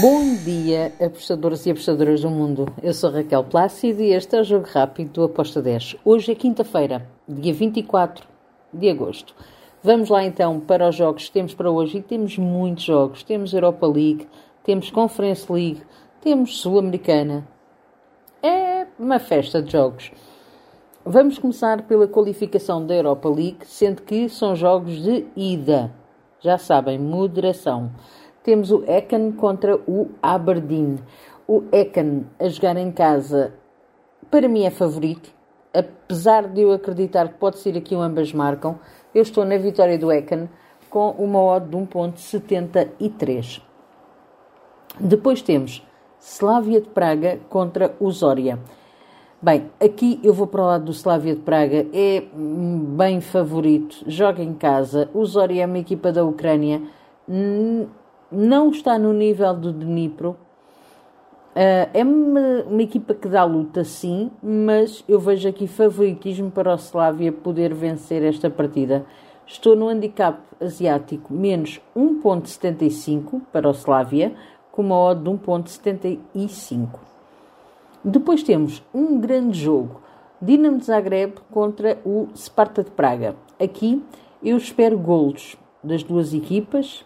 Bom dia, apostadoras e apostadoras do mundo. Eu sou Raquel Plácido e este é o Jogo Rápido do Aposta 10. Hoje é quinta-feira, dia 24 de agosto. Vamos lá então para os jogos que temos para hoje e temos muitos jogos. Temos Europa League, temos Conference League, temos Sul-Americana. É uma festa de jogos. Vamos começar pela qualificação da Europa League, sendo que são jogos de ida. Já sabem, moderação. Temos o Ecken contra o Aberdeen. O Ecken a jogar em casa, para mim é favorito, apesar de eu acreditar que pode ser aqui o ambas marcam. Eu estou na vitória do Ecken com uma odd de 1.73. Depois temos Slavia de Praga contra o Zória. Bem, aqui eu vou para o lado do Slavia de Praga, é bem favorito, joga em casa. O Zori é uma equipa da Ucrânia, não está no nível do Dnipro. Uh, é uma, uma, equipa que dá luta, sim, mas eu vejo aqui favoritismo para o Slavia poder vencer esta partida. Estou no handicap asiático menos 1.75 para o Slavia, com uma odd de 1.75. Depois temos um grande jogo, Dinamo de Zagreb contra o Sparta de Praga. Aqui eu espero golos das duas equipas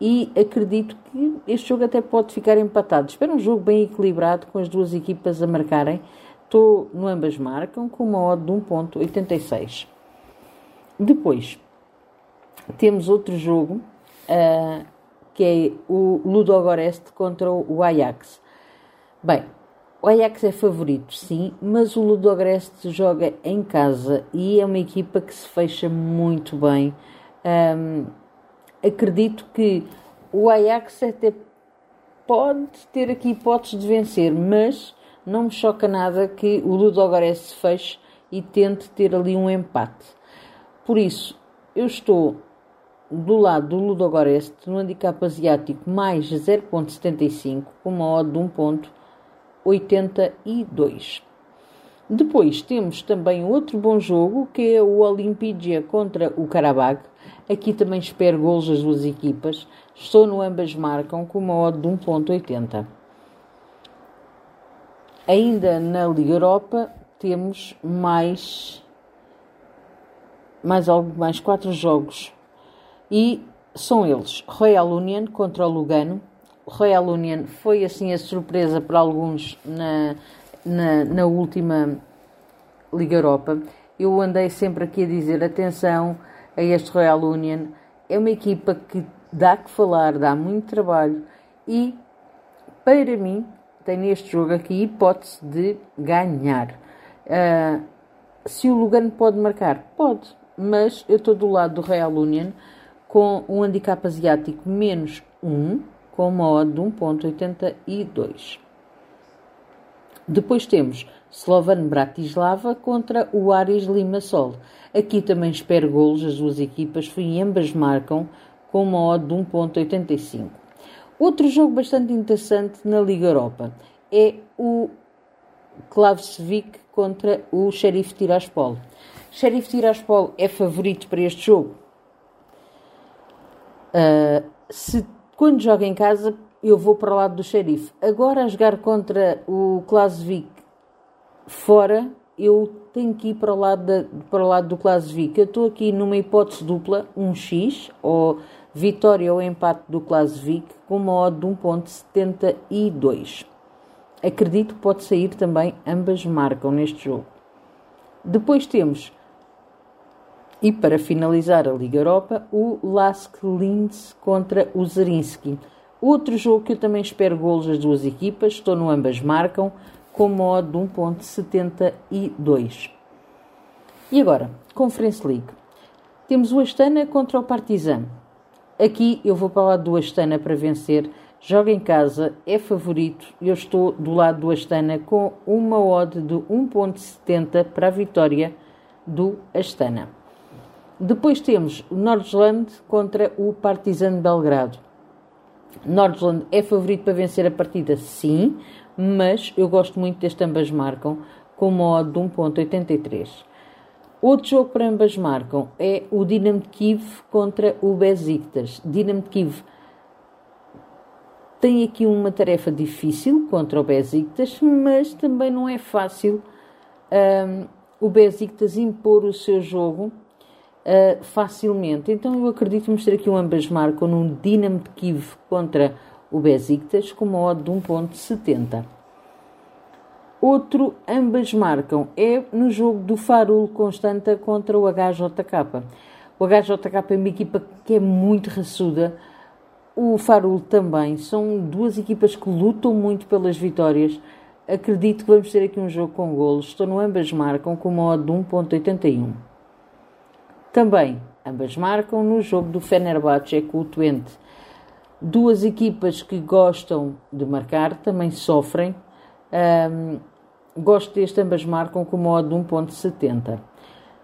e acredito que este jogo até pode ficar empatado. Espero um jogo bem equilibrado com as duas equipas a marcarem. Estou no ambas marcam com uma odd de 1.86. Depois temos outro jogo uh, que é o Ludogorets contra o Ajax. Bem, o Ajax é favorito, sim, mas o Ludogorets joga em casa e é uma equipa que se fecha muito bem. Um, acredito que o Ajax até pode ter aqui hipóteses de vencer, mas não me choca nada que o Ludogorets se feche e tente ter ali um empate. Por isso, eu estou do lado do Ludogorets no handicap asiático mais 0.75 com uma odd de 1 ponto 82. Depois temos também outro bom jogo que é o Olimpídia contra o Karabakh. Aqui também espero gols das duas equipas. Estou no ambas marcam com uma odd de 1.80. Ainda na Liga Europa temos mais mais algo mais quatro jogos e são eles Royal Union contra o Lugano, Royal Union foi assim a surpresa para alguns na, na, na última Liga Europa. Eu andei sempre aqui a dizer atenção a este Royal Union. É uma equipa que dá que falar, dá muito trabalho e, para mim, tem neste jogo aqui hipótese de ganhar. Uh, se o Lugano pode marcar, pode, mas eu estou do lado do Real Union com um handicap asiático menos 1 com uma odd de 1.82. Depois temos Slovan Bratislava contra o Ares Limassol. Aqui também espero golos, as duas equipas, e ambas marcam com uma odd de 1.85. Outro jogo bastante interessante na Liga Europa é o Klavsvik contra o Sheriff Tiraspol. Sheriff Tiraspol é favorito para este jogo. Uh, se quando jogo em casa, eu vou para o lado do xerife. Agora, a jogar contra o Klasvik fora, eu tenho que ir para o lado, da, para o lado do Klasvik. Eu estou aqui numa hipótese dupla, um X, ou vitória ou empate do Klasvik, com uma odd de 1.72. Acredito que pode sair também, ambas marcam neste jogo. Depois temos e para finalizar a Liga Europa, o Lask Linz contra o Zerinski. Outro jogo que eu também espero golos das duas equipas, estou no ambas marcam, com modo de 1.72. E agora, Conference League. Temos o Astana contra o Partizan. Aqui eu vou para o lado do Astana para vencer. Joga em casa, é favorito. Eu estou do lado do Astana com uma odd de 1.70 para a vitória do Astana. Depois temos o Nordland contra o Partizan Belgrado. Nordland é favorito para vencer a partida, sim, mas eu gosto muito deste ambas marcam, com uma odd de 1.83. Outro jogo para ambas marcam é o Dinamo de Kiev contra o Besiktas. Dinamo de Kiev tem aqui uma tarefa difícil contra o Besiktas, mas também não é fácil um, o Besiktas impor o seu jogo uh, facilmente. Então eu acredito que vamos ter aqui um ambas marcam num Dinamo de Kiev contra o Besiktas com uma odd de 1.70. Outro ambas marcam é no jogo do Farul Constanta contra o HJK. O HJK é uma equipa que é muito raçuda, o Farul também. São duas equipas que lutam muito pelas vitórias. Acredito que vamos ter aqui um jogo com golos. Estou no ambas marcam com uma odd de 1.81. Também ambas marcam no jogo do Fenerbahçe com o Twente. Duas equipas que gostam de marcar também sofrem. Um, gosto deste, ambas marcam com uma odd de 1.70.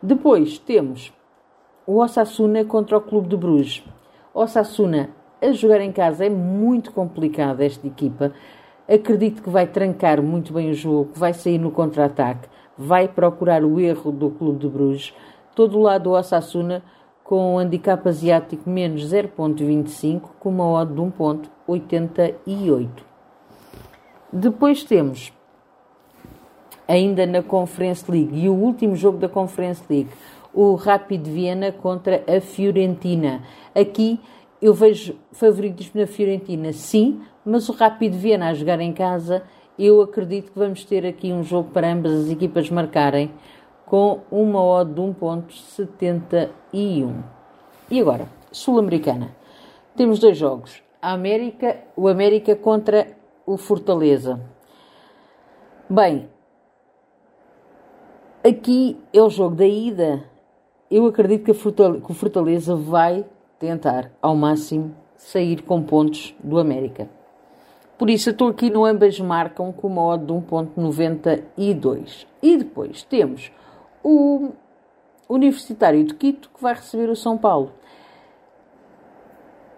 Depois temos o Osasuna contra o Clube de Bruges. Osasuna a jogar em casa é muito complicado esta equipa. Acredito que vai trancar muito bem o jogo, vai sair no contra-ataque, vai procurar o erro do Clube de Bruges. Todo o lado do Osasuna com o handicap asiático menos 0.25 com uma odd de 1.88. Depois temos ainda na Conference League e o último jogo da Conference League, o Rapid Viena contra a Fiorentina. Aqui eu vejo favoritos na Fiorentina, sim, mas o Rapid Viena a jogar em casa, eu acredito que vamos ter aqui um jogo para ambas as equipas marcarem com uma odd de 1.71. E agora, Sul-Americana. Temos dois jogos. A América, o América contra o Fortaleza. Bem, aqui é o jogo da ida. Eu acredito que, que o Fortaleza vai tentar ao máximo sair com pontos do América. Por isso, estou aqui no ambas marcam com uma odd de 1.92. E depois temos o Universitário de Quito que vai receber o São Paulo.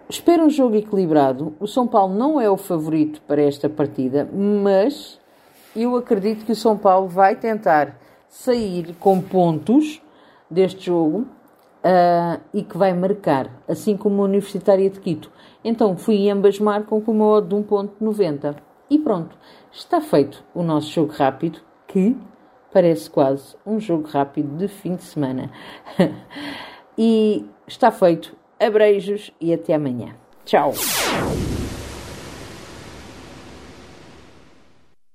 Espero um jogo equilibrado. O São Paulo não é o favorito para esta partida, mas eu acredito que o São Paulo vai tentar sair com pontos deste jogo uh, e que vai marcar, assim como a Universitária de Quito. Então fui ambas marcam com uma odd de 1.90. E pronto, está feito o nosso jogo rápido, que parece quase um jogo rápido de fim de semana. e está feito. Abreijos e até amanhã. Tchau!